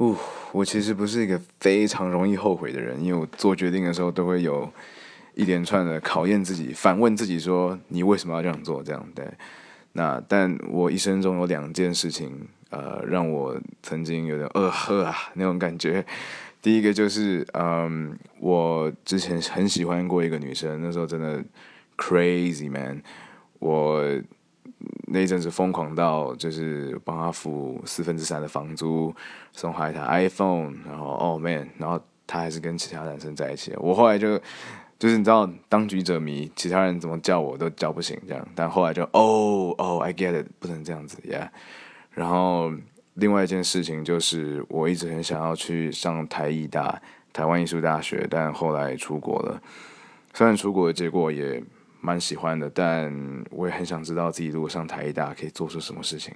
哦，我其实不是一个非常容易后悔的人，因为我做决定的时候都会有一连串的考验自己，反问自己说你为什么要这样做？这样对。那但我一生中有两件事情，呃，让我曾经有点呃呵啊那种感觉。第一个就是，嗯，我之前很喜欢过一个女生，那时候真的 crazy man，我那一阵子疯狂到就是帮他付四分之三的房租，送他一台 iPhone，然后 oh man，然后他还是跟其他男生在一起。我后来就就是你知道当局者迷，其他人怎么叫我都叫不醒这样，但后来就哦哦，I get it，不能这样子，yeah，然后。另外一件事情就是，我一直很想要去上台艺大、台湾艺术大学，但后来出国了。虽然出国的结果也蛮喜欢的，但我也很想知道自己如果上台艺大可以做出什么事情。